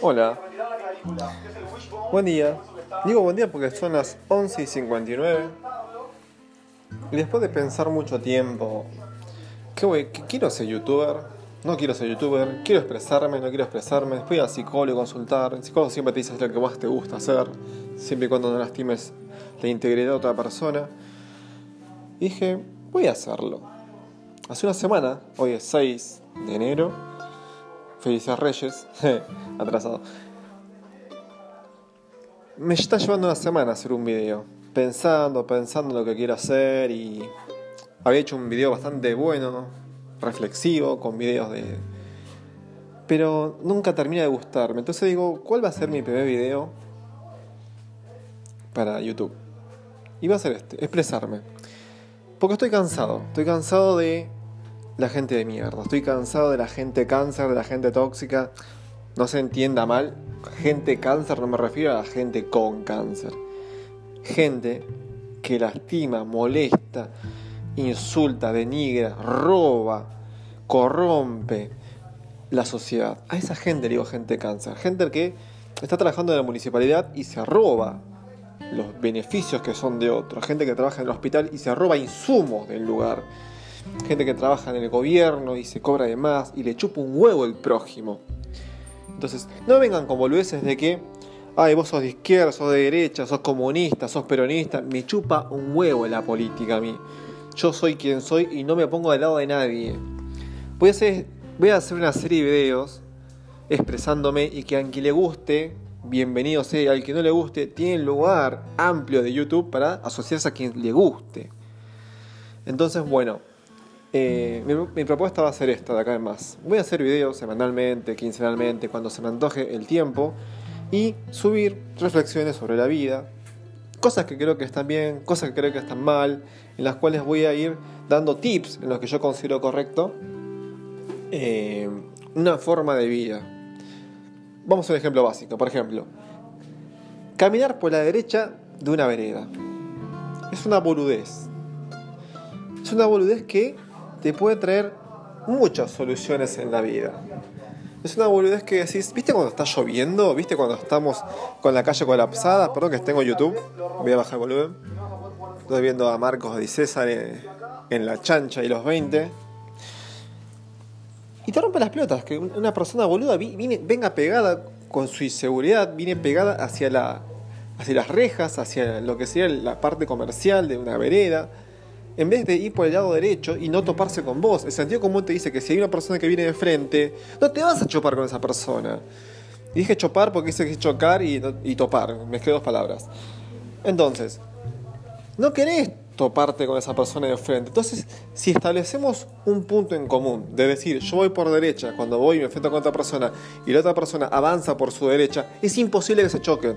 Hola. Buen día. Digo buen día porque son las 11 y 59. Y después de pensar mucho tiempo, ¿qué voy? ¿Qué quiero ser youtuber? No quiero ser youtuber, quiero expresarme, no quiero expresarme. Después al psicólogo consultar. El psicólogo siempre te dice lo que más te gusta hacer, siempre y cuando no lastimes la integridad de otra persona. Dije, voy a hacerlo. Hace una semana, hoy es 6 de enero, Felices Reyes, atrasado. Me está llevando una semana hacer un video, pensando, pensando en lo que quiero hacer y había hecho un video bastante bueno, reflexivo, con videos de... Pero nunca termina de gustarme, entonces digo, ¿cuál va a ser mi primer video para YouTube? Y va a ser este, expresarme. Porque estoy cansado, estoy cansado de la gente de mierda. Estoy cansado de la gente cáncer, de la gente tóxica. No se entienda mal, gente cáncer no me refiero a la gente con cáncer. Gente que lastima, molesta, insulta, denigra, roba, corrompe la sociedad. A esa gente le digo gente cáncer. Gente que está trabajando en la municipalidad y se roba los beneficios que son de otros. Gente que trabaja en el hospital y se roba insumos del lugar gente que trabaja en el gobierno y se cobra de más y le chupa un huevo el prójimo. Entonces, no vengan con boludeces de que, ay, vos sos de izquierda, sos de derecha, sos comunista, sos peronista, me chupa un huevo la política a mí. Yo soy quien soy y no me pongo del lado de nadie. Voy a hacer, voy a hacer una serie de videos expresándome y que a quien le guste, bienvenido sea, al que no le guste, tiene lugar amplio de YouTube para asociarse a quien le guste. Entonces, bueno, eh, mi, propuesta va a ser esta de acá en más. Voy a hacer videos semanalmente, quincenalmente, cuando se me antoje el tiempo y subir reflexiones sobre la vida, cosas que creo que están bien, cosas que creo que están mal, en las cuales voy a ir dando tips en lo que yo considero correcto, eh, una forma de vida. Vamos a un ejemplo básico, por ejemplo, caminar por la derecha de una vereda. Es una boludez. Es una boludez que te puede traer muchas soluciones en la vida. Es una boludez que decís, ¿viste cuando está lloviendo? ¿Viste cuando estamos con la calle colapsada? Perdón que tengo YouTube, voy a bajar el volumen. Estoy viendo a Marcos y César en, la chancha y los 20. Y te rompe las pelotas, que una persona boluda viene, venga pegada con su inseguridad, viene pegada hacia, la, hacia las rejas, hacia lo que sería la parte comercial de una vereda en vez de ir por el lado derecho y no toparse con vos. El sentido común te dice que si hay una persona que viene de frente, no te vas a chopar con esa persona. Dije chopar porque dice que chocar y, y topar, mezclé dos palabras. Entonces, no querés toparte con esa persona de frente. Entonces, si establecemos un punto en común, de decir, yo voy por derecha, cuando voy y me enfrento con otra persona, y la otra persona avanza por su derecha, es imposible que se choquen.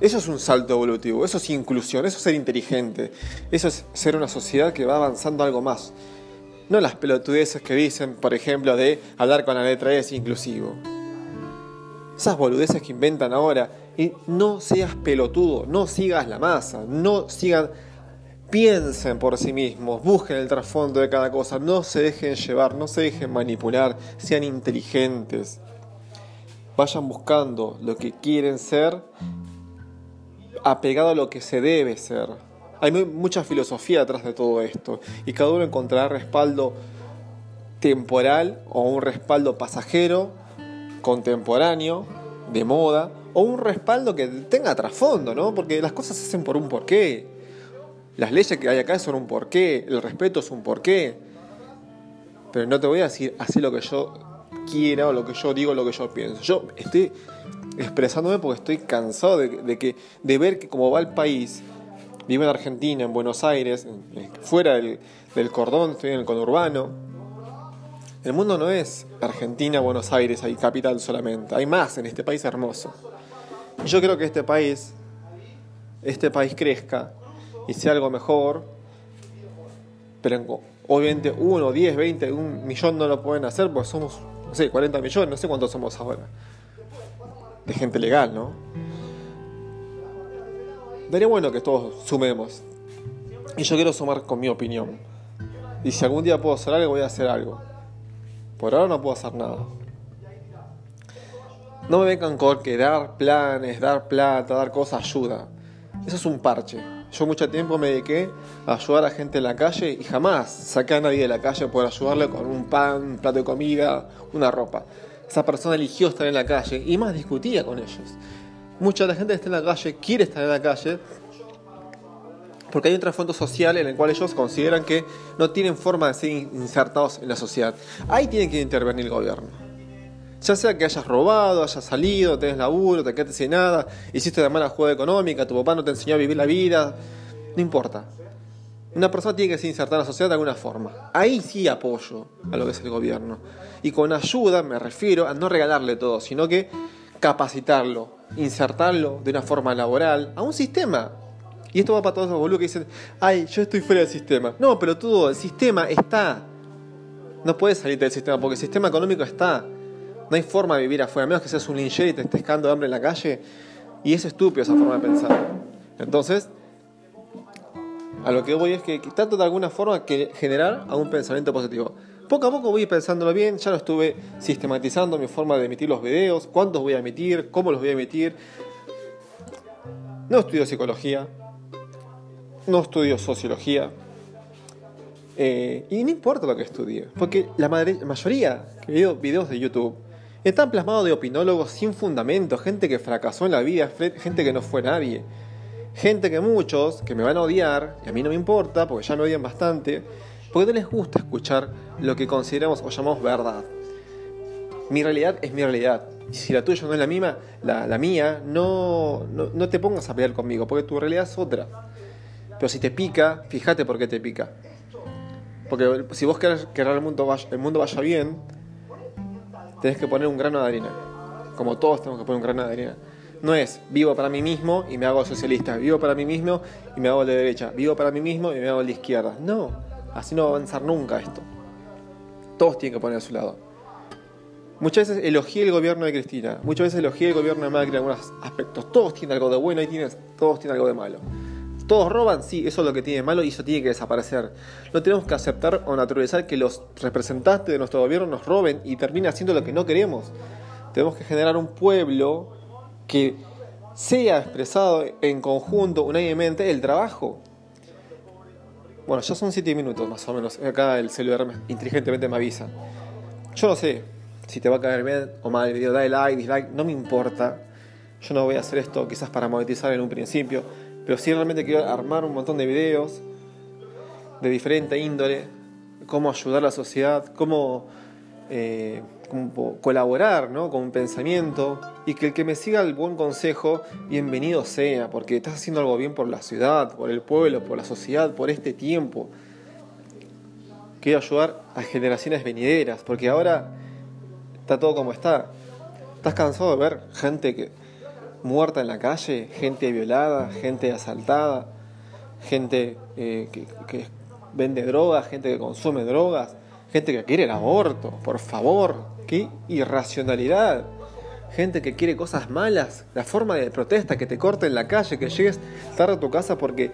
Eso es un salto evolutivo, eso es inclusión, eso es ser inteligente, eso es ser una sociedad que va avanzando algo más. No las pelotudeces que dicen, por ejemplo, de hablar con la letra E es inclusivo. Esas boludeces que inventan ahora. Y no seas pelotudo, no sigas la masa, no sigan, piensen por sí mismos, busquen el trasfondo de cada cosa, no se dejen llevar, no se dejen manipular, sean inteligentes. Vayan buscando lo que quieren ser apegado a lo que se debe ser. Hay mucha filosofía detrás de todo esto y cada uno encontrará respaldo temporal o un respaldo pasajero, contemporáneo, de moda, o un respaldo que tenga trasfondo, ¿no? Porque las cosas se hacen por un porqué. Las leyes que hay acá son un porqué, el respeto es un porqué. Pero no te voy a decir así lo que yo quiera o lo que yo digo, lo que yo pienso. Yo estoy expresándome porque estoy cansado de, que, de ver que como va el país, vivo en Argentina, en Buenos Aires, fuera del, del cordón, estoy en el conurbano. El mundo no es Argentina, Buenos Aires, hay capital solamente, hay más en este país hermoso. Yo creo que este país, este país crezca y sea algo mejor, pero obviamente uno, 10, 20, un millón no lo pueden hacer porque somos, no sé, 40 millones, no sé cuántos somos ahora de gente legal, ¿no? Daría bueno que todos sumemos. Y yo quiero sumar con mi opinión. Y si algún día puedo hacer algo, voy a hacer algo. Por ahora no puedo hacer nada. No me vengan con que dar planes, dar plata, dar cosas ayuda. Eso es un parche. Yo mucho tiempo me dediqué a ayudar a gente en la calle y jamás saqué a nadie de la calle por ayudarle con un pan, un plato de comida, una ropa. Esa persona eligió estar en la calle y más discutía con ellos. Mucha de la gente que está en la calle quiere estar en la calle porque hay un trasfondo social en el cual ellos consideran que no tienen forma de ser insertados en la sociedad. Ahí tiene que intervenir el gobierno. Ya sea que hayas robado, hayas salido, tenés laburo, te quedaste sin nada, hiciste de mala jugada económica, tu papá no te enseñó a vivir la vida, no importa. Una persona tiene que ser insertada en la sociedad de alguna forma. Ahí sí apoyo a lo que es el gobierno. Y con ayuda me refiero a no regalarle todo, sino que capacitarlo, insertarlo de una forma laboral a un sistema y esto va para todos los boludos que dicen, ay, yo estoy fuera del sistema. No, pero todo, el sistema está. No puedes salir del sistema porque el sistema económico está. No hay forma de vivir afuera, a menos que seas un linchero y te estés cagando de hambre en la calle. Y es estúpido esa forma de pensar. Entonces, a lo que voy es que trato de alguna forma que generar un pensamiento positivo. Poco a poco voy pensándolo bien, ya lo estuve sistematizando mi forma de emitir los videos, cuántos voy a emitir, cómo los voy a emitir. No estudio psicología, no estudio sociología. Eh, y no importa lo que estudie, porque la mayoría que veo videos de YouTube están plasmados de opinólogos sin fundamento, gente que fracasó en la vida, gente que no fue nadie, gente que muchos, que me van a odiar, y a mí no me importa, porque ya me odian bastante, porque no les gusta escuchar lo que consideramos o llamamos verdad. Mi realidad es mi realidad. Y si la tuya no es la misma, la, mía, no, no, no te pongas a pelear conmigo, porque tu realidad es otra. Pero si te pica, fíjate por qué te pica. Porque si vos querés que el mundo, vaya, el mundo vaya bien, tenés que poner un grano de arena. Como todos tenemos que poner un grano de arena. No es vivo para mí mismo y me hago socialista, vivo para mí mismo y me hago de derecha, vivo para mí mismo y me hago de izquierda. No, así no va a avanzar nunca esto. Todos tienen que poner a su lado. Muchas veces elogié el gobierno de Cristina, muchas veces elogié el gobierno de Macri en algunos aspectos. Todos tienen algo de bueno y todos tienen algo de malo. ¿Todos roban? Sí, eso es lo que tiene malo y eso tiene que desaparecer. No tenemos que aceptar o naturalizar que los representantes de nuestro gobierno nos roben y terminen haciendo lo que no queremos. Tenemos que generar un pueblo que sea expresado en conjunto, unánimemente, el trabajo. Bueno, ya son 7 minutos más o menos. Acá el celular inteligentemente me avisa. Yo no sé si te va a caer bien o mal el video. Dale like, dislike, no me importa. Yo no voy a hacer esto quizás para monetizar en un principio pero sí realmente quiero armar un montón de videos de diferente índole, cómo ayudar a la sociedad, cómo, eh, colaborar ¿no? con un pensamiento y que el que me siga el buen consejo, bienvenido sea, porque estás haciendo algo bien por la ciudad, por el pueblo, por la sociedad, por este tiempo. Quiero ayudar a generaciones venideras, porque ahora está todo como está. ¿Estás cansado de ver gente que muerta en la calle, gente violada, gente asaltada, gente eh, que, vende drogas, gente que consume drogas, gente que quiere el aborto, por favor, qué irracionalidad. Gente que quiere cosas malas, la forma de protesta, que te corten la calle, que llegues tarde a tu casa porque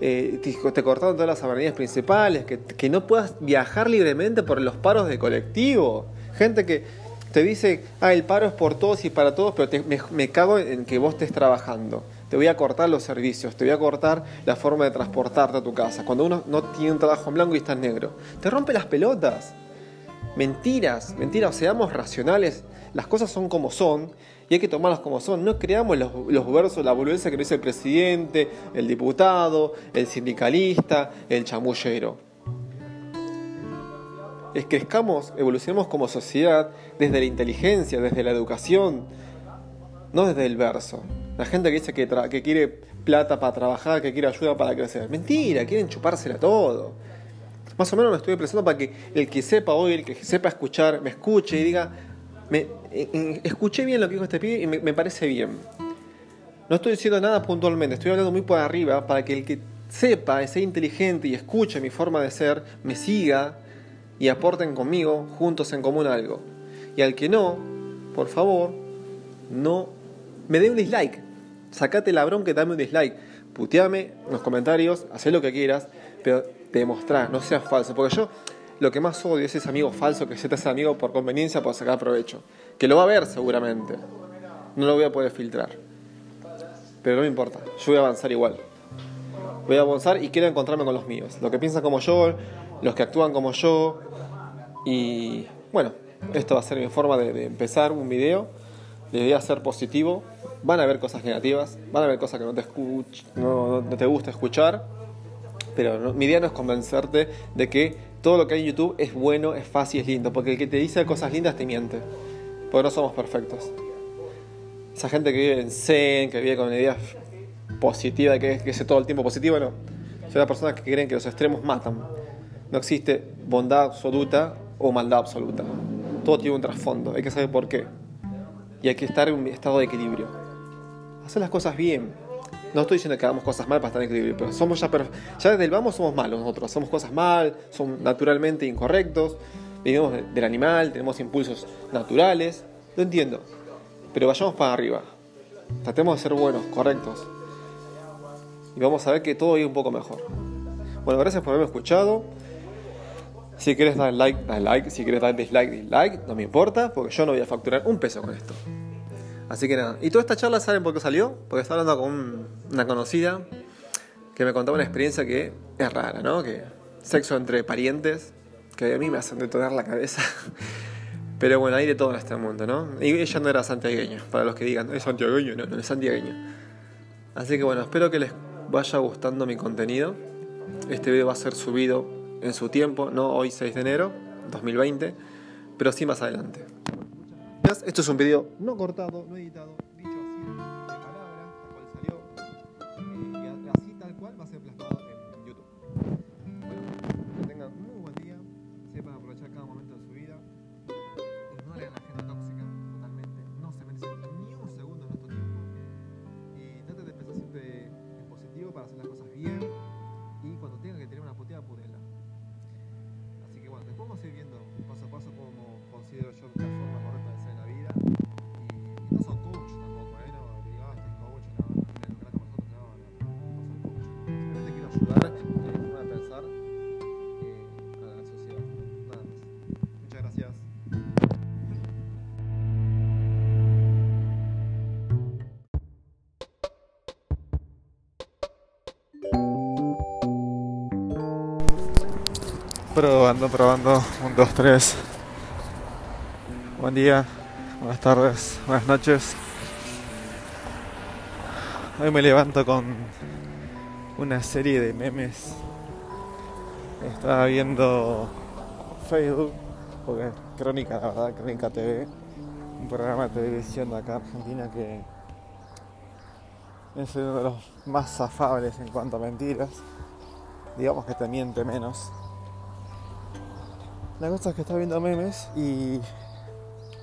eh, te, cortaron todas las avenidas principales, que, no puedas viajar libremente por los paros de colectivo. Gente que te dice, ah, el paro es por todos y para todos, pero me, cago en que vos estés trabajando. Te voy a cortar los servicios, te voy a cortar la forma de transportarte a tu casa. Cuando uno no tiene un trabajo en blanco y está en negro, te rompe las pelotas. Mentiras, mentiras, seamos racionales. Las cosas son como son y hay que tomarlas como son. No creamos los, versos, la boludeza que dice el presidente, el diputado, el sindicalista, el chamullero es crezcamos, evolucionemos como sociedad desde la inteligencia, desde la educación, no desde el verso. La gente que dice que, que quiere plata para trabajar, que quiere ayuda para crecer. Mentira, quieren chupársela todo. Más o menos me estoy expresando para que el que sepa oír, el que sepa escuchar, me escuche y diga, me, eh, eh, escuché bien lo que dijo este pibe y me, me parece bien. No estoy diciendo nada puntualmente, estoy hablando muy por arriba para que el que sepa, sea inteligente y escuche mi forma de ser, me siga y aporten conmigo juntos en común algo. Y al que no, por favor, no me dé un dislike. Sacate la bronca y dame un dislike. Puteame en los comentarios, haz lo que quieras, pero demostrá, no seas falso. Porque yo lo que más odio es ese amigo falso que se te hace amigo por conveniencia, por sacar provecho. Que lo va a ver seguramente. No lo voy a poder filtrar. Pero no me importa, yo voy a avanzar igual. Voy a avanzar y quiero encontrarme con los míos. Los que piensan como yo, los que actúan como yo. Y bueno, esto va a ser mi forma de, empezar un video. La idea ser positivo. Van a haber cosas negativas, van a haber cosas que no te, no, te gusta escuchar. Pero mi idea no es convencerte de que todo lo que hay en YouTube es bueno, es fácil, es lindo. Porque el que te dice cosas lindas te miente. Porque no somos perfectos. Esa gente que vive en Zen, que vive con ideas positiva, que, que es todo el tiempo positivo, no. Son las personas que creen que los extremos matan. No existe bondad absoluta o maldad absoluta. Todo tiene un trasfondo, hay que saber por qué. Y hay que estar en un estado de equilibrio. Hacer las cosas bien. No estoy diciendo que hagamos cosas mal para estar en equilibrio, pero somos ya, ya desde el vamos somos malos nosotros. Hacemos cosas mal, somos naturalmente incorrectos, vivimos del animal, tenemos impulsos naturales. Lo entiendo. Pero vayamos para arriba. Tratemos de ser buenos, correctos y vamos a ver que todo es un poco mejor. Bueno, gracias por haberme escuchado. Si quieres dar like, dale like. Si quieres dar dislike, dislike. No me importa, porque yo no voy a facturar un peso con esto. Así que nada. Y toda esta charla, ¿saben por qué salió? Porque estaba hablando con una conocida que me contaba una experiencia que es rara, ¿no? Que sexo entre parientes, que a mí me hacen detonar la cabeza. Pero bueno, hay de todo en este mundo, ¿no? Y ella no era santiagueña, para los que digan, es santiagueño, no, no es santiagueño. Así que bueno, espero que les vaya gustando mi contenido. Este video va a ser subido en su tiempo, no hoy 6 de enero 2020, pero sí más adelante. Esto es un video no cortado, no editado, Probando, probando. Un, dos, tres. Buen día, buenas tardes, buenas noches. Hoy me levanto con una serie de memes. Estaba viendo Facebook, porque Crónica, la verdad, Crónica TV, un programa de televisión de acá Argentina que es uno de los más afables en cuanto a mentiras. Digamos que te miente menos. La cosa es que está viendo memes y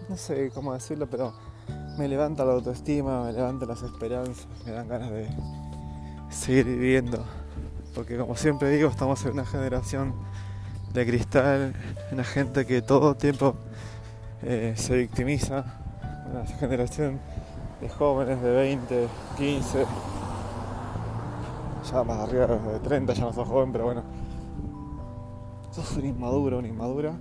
no sé cómo decirlo, pero me levanta la autoestima, me levanta las esperanzas, me dan ganas de seguir viviendo. Porque como siempre digo, estamos en una generación de cristal, una gente que todo tiempo eh, se victimiza, una generación de jóvenes de 20, 15, ya más arriba de 30, ya no soy joven, pero bueno sos un inmaduro, una inmadura.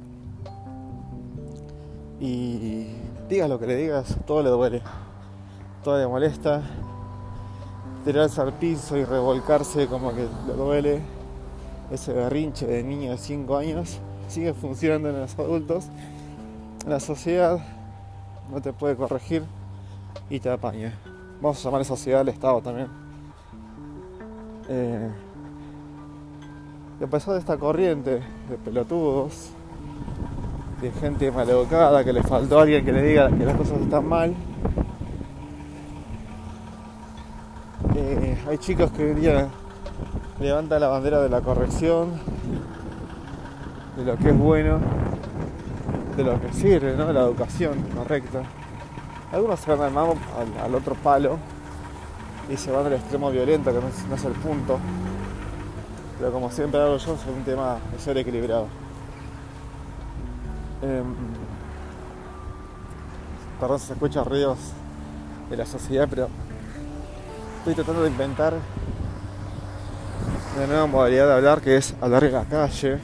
Y digas lo que le digas, todo le duele, todo le molesta. Tirarse al piso y revolcarse como que le duele. Ese berrinche de niño de 5 años sigue funcionando en los adultos. La sociedad no te puede corregir y te apaña. Vamos a llamar a sociedad al Estado también. Eh, a pesar de esta corriente de pelotudos, de gente maleducada, que le faltó a alguien que le diga que las cosas están mal, eh, hay chicos que hoy día levantan la bandera de la corrección, de lo que es bueno, de lo que sirve, ¿no? la educación correcta. Algunos se van al, al, otro palo y se van al extremo violento, que no es el punto. Pero como siempre hago yo, es un tema de ser equilibrado. Em, perdón si se escuchan ruidos de la sociedad, pero estoy tratando de inventar una nueva modalidad de hablar que es hablar en la calle.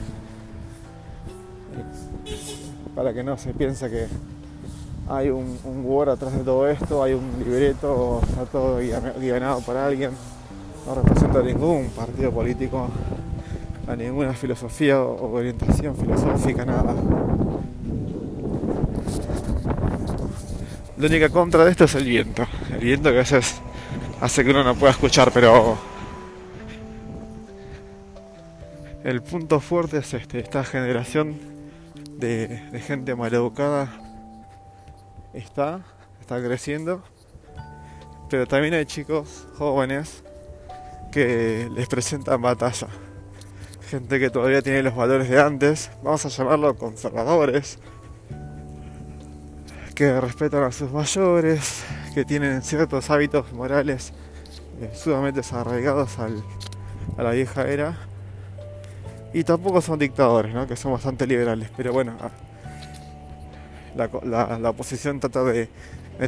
Para que no se piense que hay un, un Word atrás de todo esto, hay un libreto, está todo guionado por alguien. No representa ningún partido político, a ninguna filosofía o orientación filosófica, nada. La única contra de esto es el viento. El viento que a veces hace que uno no pueda escuchar, pero el punto fuerte es este, esta generación de, de gente maleducada está, está creciendo, pero también hay chicos jóvenes que les presentan batalla. Gente que todavía tiene los valores de antes, vamos a llamarlo conservadores, que respetan a sus mayores, que tienen ciertos hábitos morales eh, sumamente arraigados al, a la vieja era. Y tampoco son dictadores, ¿no? que son bastante liberales. Pero bueno, la, oposición trata de,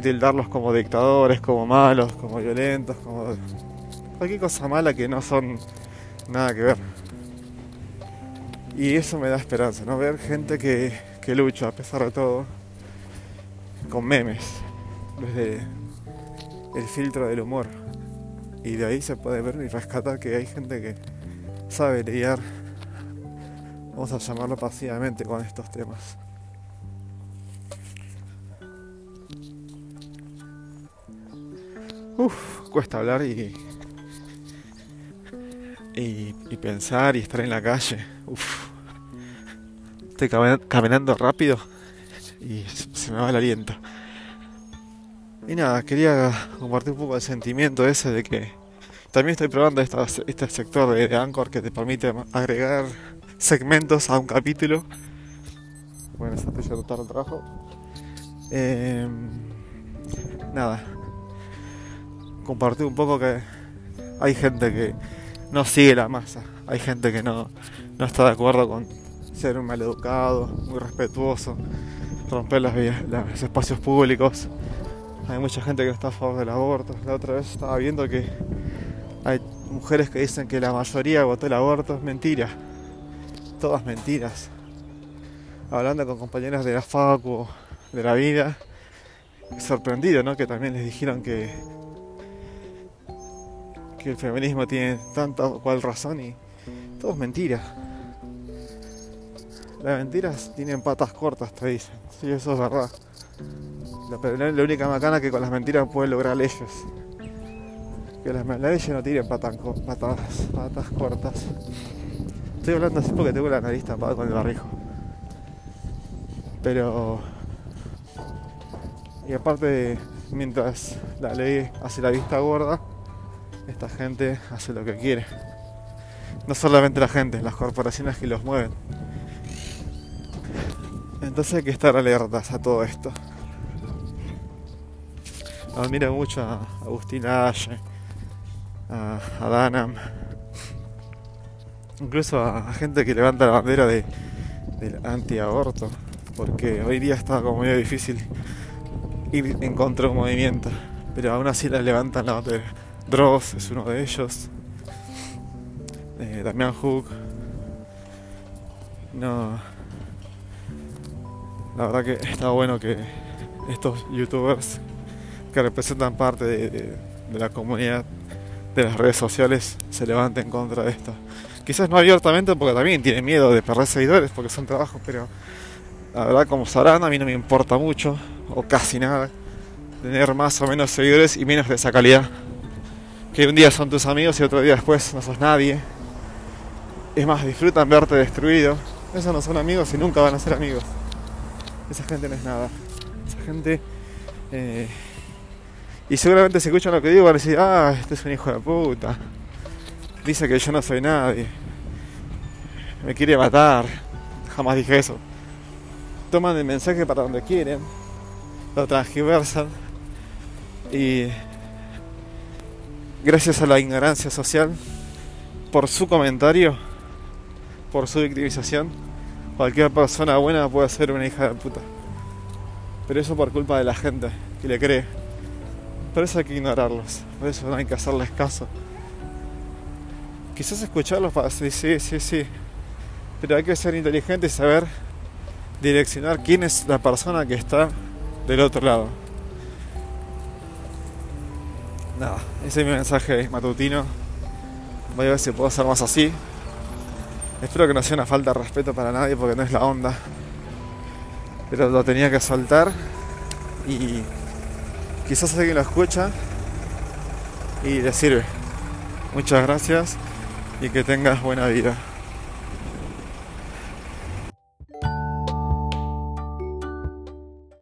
tildarlos como dictadores, como malos, como violentos, como cualquier cosa mala que no son nada que ver. Y eso me da esperanza, ¿no? Ver gente que, que lucha a pesar de todo, con memes, desde el filtro del humor. Y de ahí se puede ver y rescatar que hay gente que sabe lidiar, vamos a llamarlo pasivamente, con estos temas. Uf, cuesta hablar y, y, pensar y estar en la calle. Uf. Estoy caminando rápido y se me va el aliento. Y nada, quería compartir un poco el sentimiento ese de que también estoy probando este sector de, Anchor que te permite agregar segmentos a un capítulo. Bueno, estoy ya de trabajo. Eh, nada, compartir un poco que hay gente que no sigue la masa, hay gente que no, no está de acuerdo con ser un maleducado, muy respetuoso, romper los espacios públicos. Hay mucha gente que está a favor del aborto. La otra vez estaba viendo que hay mujeres que dicen que la mayoría votó el aborto. Es mentira. Todas mentiras. Hablando con compañeras de la facu, de la vida, sorprendido, ¿no? Que también les dijeron que que el feminismo tiene tanta o cual razón y todo es mentira. Las mentiras tienen patas cortas, te dicen. Sí, eso es verdad. La, la única macana que con las mentiras pueden lograr leyes. Que las, leyes no tienen patas, patas, patas cortas. Estoy hablando así porque tengo la nariz tapada con el barrijo. Pero... Y aparte, mientras la ley hace la vista gorda, esta gente hace lo que quiere. No solamente la gente, las corporaciones que los mueven. Entonces hay que estar alertas a todo esto. Admiro mucho a Agustín Aye, a, a incluso a, gente que levanta la bandera de, del anti-aborto, porque hoy día está como medio difícil ir en contra de un movimiento, pero aún así la levantan la bandera. Dross es uno de ellos. Eh, Damián Hook. No. La verdad que está bueno que estos youtubers que representan parte de, la comunidad de las redes sociales se levanten contra esto. Quizás no abiertamente porque también tienen miedo de perder seguidores porque son trabajos, pero la verdad como sabrán a mí no me importa mucho o casi nada tener más o menos seguidores y menos de esa calidad que un día son tus amigos y otro día después no sos nadie. Es más, disfrutan verte destruido. Esos no son amigos y nunca van a ser amigos. Esa gente no es nada. Esa gente... Eh, y seguramente si escuchan lo que digo van a decir, ah, este es un hijo de puta. Dice que yo no soy nadie. Me quiere matar. Jamás dije eso. Toman el mensaje para donde quieren. Lo transgiversan. Y gracias a la ignorancia social, por su comentario, por su victimización, cualquier persona buena puede ser una hija de puta. Pero eso por culpa de la gente que le cree. Por eso hay que ignorarlos, por eso no hay que hacerles caso. Quizás escucharlos para decir sí, sí, sí, pero hay que ser inteligente y saber direccionar quién es la persona que está del otro lado. Nada, ese es mi mensaje matutino. Voy a ver si puedo hacer más así. Espero que no sea una falta de respeto para nadie porque no es la onda. Pero lo tenía que soltar y quizás alguien lo escucha y le sirve. Muchas gracias y que tengas buena vida.